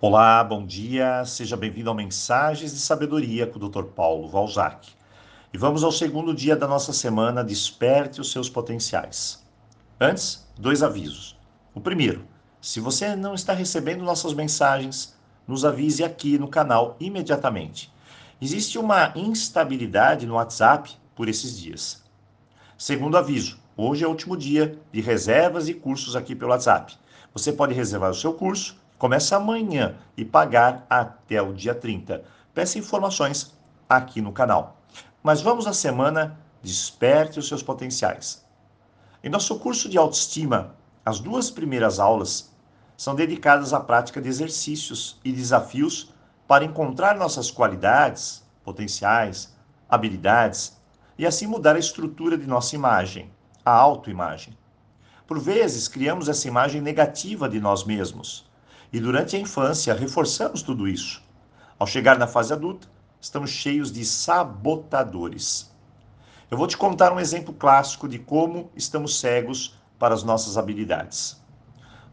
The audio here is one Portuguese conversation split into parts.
Olá, bom dia, seja bem-vindo ao Mensagens de Sabedoria com o Dr. Paulo Valzac. E vamos ao segundo dia da nossa semana Desperte os seus potenciais. Antes, dois avisos. O primeiro, se você não está recebendo nossas mensagens, nos avise aqui no canal imediatamente. Existe uma instabilidade no WhatsApp por esses dias. Segundo aviso, hoje é o último dia de reservas e cursos aqui pelo WhatsApp. Você pode reservar o seu curso Começa amanhã e pagar até o dia 30. Peça informações aqui no canal. Mas vamos à semana Desperte os seus potenciais. Em nosso curso de autoestima, as duas primeiras aulas são dedicadas à prática de exercícios e desafios para encontrar nossas qualidades, potenciais, habilidades e assim mudar a estrutura de nossa imagem, a autoimagem. Por vezes, criamos essa imagem negativa de nós mesmos e durante a infância reforçamos tudo isso. Ao chegar na fase adulta, estamos cheios de sabotadores. Eu vou te contar um exemplo clássico de como estamos cegos para as nossas habilidades.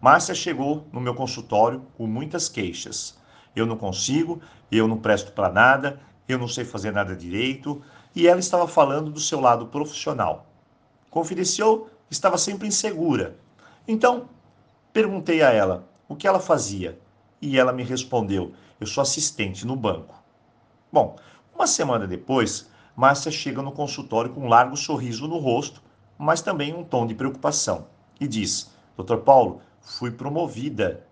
Márcia chegou no meu consultório com muitas queixas. Eu não consigo, eu não presto para nada, eu não sei fazer nada direito, e ela estava falando do seu lado profissional. Confidenciou, estava sempre insegura. Então, perguntei a ela: o que ela fazia? E ela me respondeu: Eu sou assistente no banco. Bom, uma semana depois, Márcia chega no consultório com um largo sorriso no rosto, mas também um tom de preocupação, e diz: Doutor Paulo, fui promovida.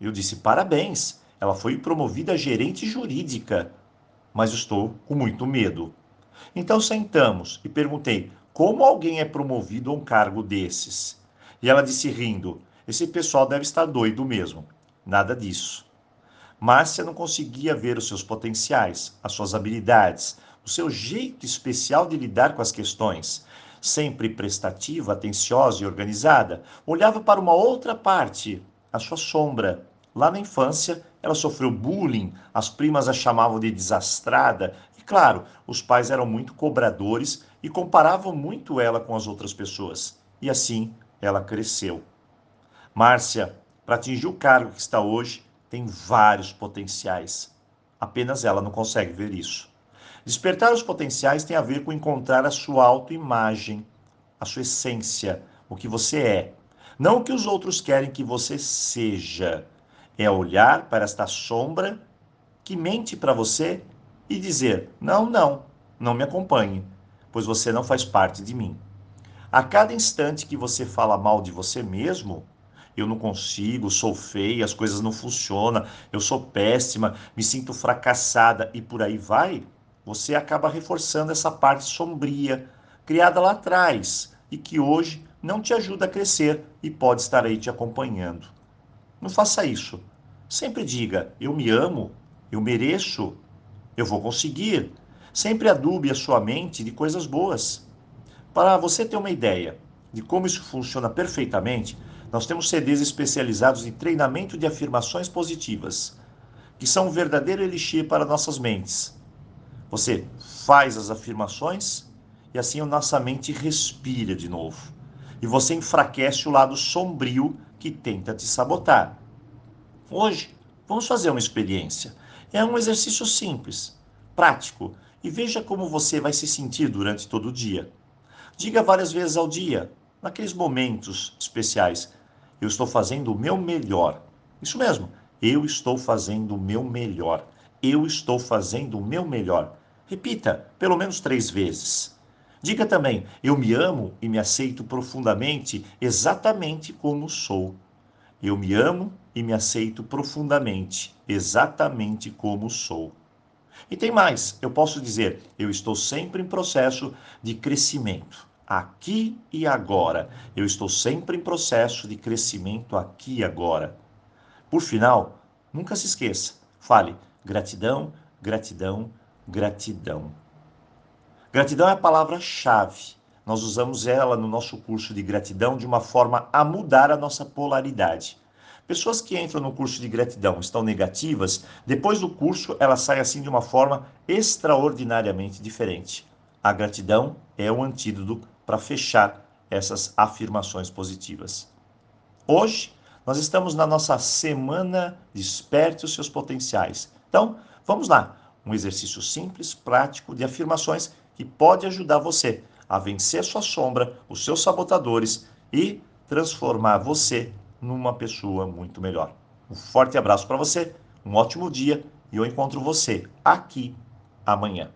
Eu disse: Parabéns, ela foi promovida a gerente jurídica, mas estou com muito medo. Então sentamos e perguntei: Como alguém é promovido a um cargo desses? E ela disse rindo: esse pessoal deve estar doido mesmo. Nada disso. Márcia não conseguia ver os seus potenciais, as suas habilidades, o seu jeito especial de lidar com as questões. Sempre prestativa, atenciosa e organizada, olhava para uma outra parte, a sua sombra. Lá na infância, ela sofreu bullying, as primas a chamavam de desastrada, e claro, os pais eram muito cobradores e comparavam muito ela com as outras pessoas. E assim ela cresceu. Márcia, para atingir o cargo que está hoje, tem vários potenciais. Apenas ela não consegue ver isso. Despertar os potenciais tem a ver com encontrar a sua autoimagem, a sua essência, o que você é. Não o que os outros querem que você seja. É olhar para esta sombra que mente para você e dizer: não, não, não me acompanhe, pois você não faz parte de mim. A cada instante que você fala mal de você mesmo, eu não consigo, sou feia, as coisas não funcionam, eu sou péssima, me sinto fracassada e por aí vai, você acaba reforçando essa parte sombria criada lá atrás e que hoje não te ajuda a crescer e pode estar aí te acompanhando. Não faça isso. Sempre diga: eu me amo, eu mereço, eu vou conseguir. Sempre adube a sua mente de coisas boas. Para você ter uma ideia de como isso funciona perfeitamente, nós temos CDs especializados em treinamento de afirmações positivas, que são um verdadeiro elixir para nossas mentes. Você faz as afirmações e assim a nossa mente respira de novo. E você enfraquece o lado sombrio que tenta te sabotar. Hoje, vamos fazer uma experiência. É um exercício simples, prático, e veja como você vai se sentir durante todo o dia. Diga várias vezes ao dia, naqueles momentos especiais, eu estou fazendo o meu melhor. Isso mesmo, eu estou fazendo o meu melhor. Eu estou fazendo o meu melhor. Repita pelo menos três vezes. Diga também: eu me amo e me aceito profundamente, exatamente como sou. Eu me amo e me aceito profundamente, exatamente como sou. E tem mais: eu posso dizer, eu estou sempre em processo de crescimento aqui e agora. Eu estou sempre em processo de crescimento aqui e agora. Por final, nunca se esqueça, fale gratidão, gratidão, gratidão. Gratidão é a palavra-chave. Nós usamos ela no nosso curso de gratidão de uma forma a mudar a nossa polaridade. Pessoas que entram no curso de gratidão estão negativas, depois do curso elas saem assim de uma forma extraordinariamente diferente. A gratidão é o antídoto para fechar essas afirmações positivas. Hoje, Nós estamos na nossa semana Desperte os seus potenciais. Então, vamos lá. Um exercício simples, prático de afirmações que pode ajudar você a vencer sua sombra, os seus sabotadores e transformar você numa pessoa muito melhor. Um forte abraço para você, um ótimo dia e eu encontro você aqui amanhã.